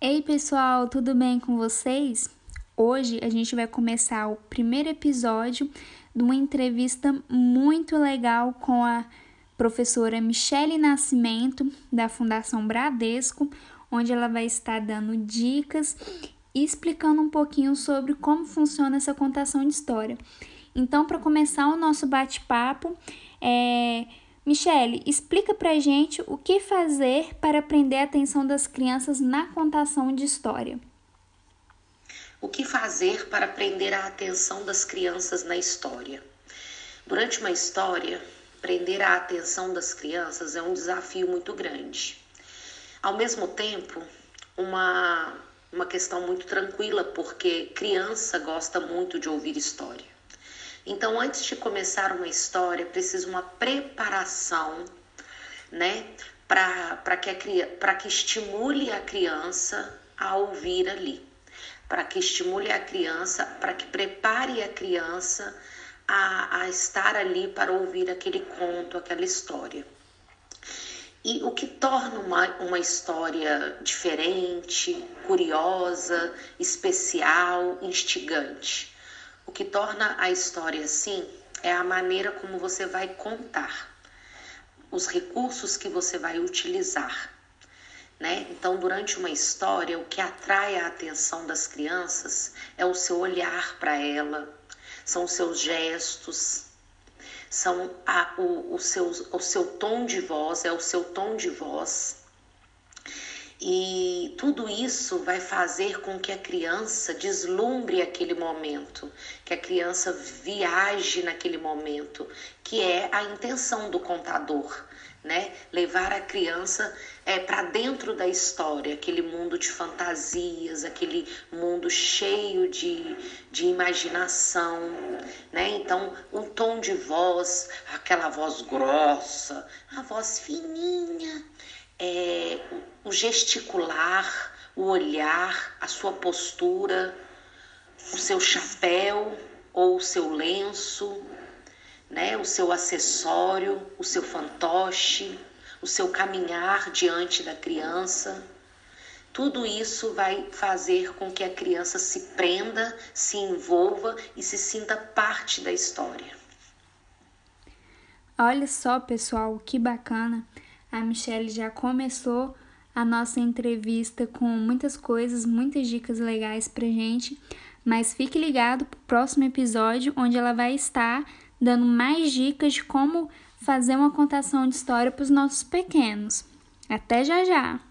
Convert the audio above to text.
Ei pessoal, tudo bem com vocês? Hoje a gente vai começar o primeiro episódio de uma entrevista muito legal com a professora Michele Nascimento, da Fundação Bradesco, onde ela vai estar dando dicas e explicando um pouquinho sobre como funciona essa contação de história. Então, para começar o nosso bate-papo, é Michele, explica pra gente o que fazer para prender a atenção das crianças na contação de história. O que fazer para prender a atenção das crianças na história? Durante uma história, prender a atenção das crianças é um desafio muito grande. Ao mesmo tempo, uma, uma questão muito tranquila, porque criança gosta muito de ouvir história. Então, antes de começar uma história, precisa uma preparação, né, para que, que estimule a criança a ouvir ali, para que estimule a criança, para que prepare a criança a, a estar ali para ouvir aquele conto, aquela história. E o que torna uma, uma história diferente, curiosa, especial, instigante? O que torna a história assim é a maneira como você vai contar, os recursos que você vai utilizar. Né? Então, durante uma história, o que atrai a atenção das crianças é o seu olhar para ela, são os seus gestos, são a, o, o, seu, o seu tom de voz, é o seu tom de voz, e tudo isso vai fazer com que a criança deslumbre aquele momento, que a criança viaje naquele momento, que é a intenção do contador, né? Levar a criança é, para dentro da história, aquele mundo de fantasias, aquele mundo cheio de, de imaginação, né? Então, um tom de voz, aquela voz grossa, a voz fininha, é, o gesticular, o olhar, a sua postura, o seu chapéu ou o seu lenço, né, o seu acessório, o seu fantoche, o seu caminhar diante da criança. Tudo isso vai fazer com que a criança se prenda, se envolva e se sinta parte da história. Olha só, pessoal, que bacana a Michelle já começou a nossa entrevista com muitas coisas, muitas dicas legais pra gente, mas fique ligado pro próximo episódio onde ela vai estar dando mais dicas de como fazer uma contação de história para os nossos pequenos. Até já já!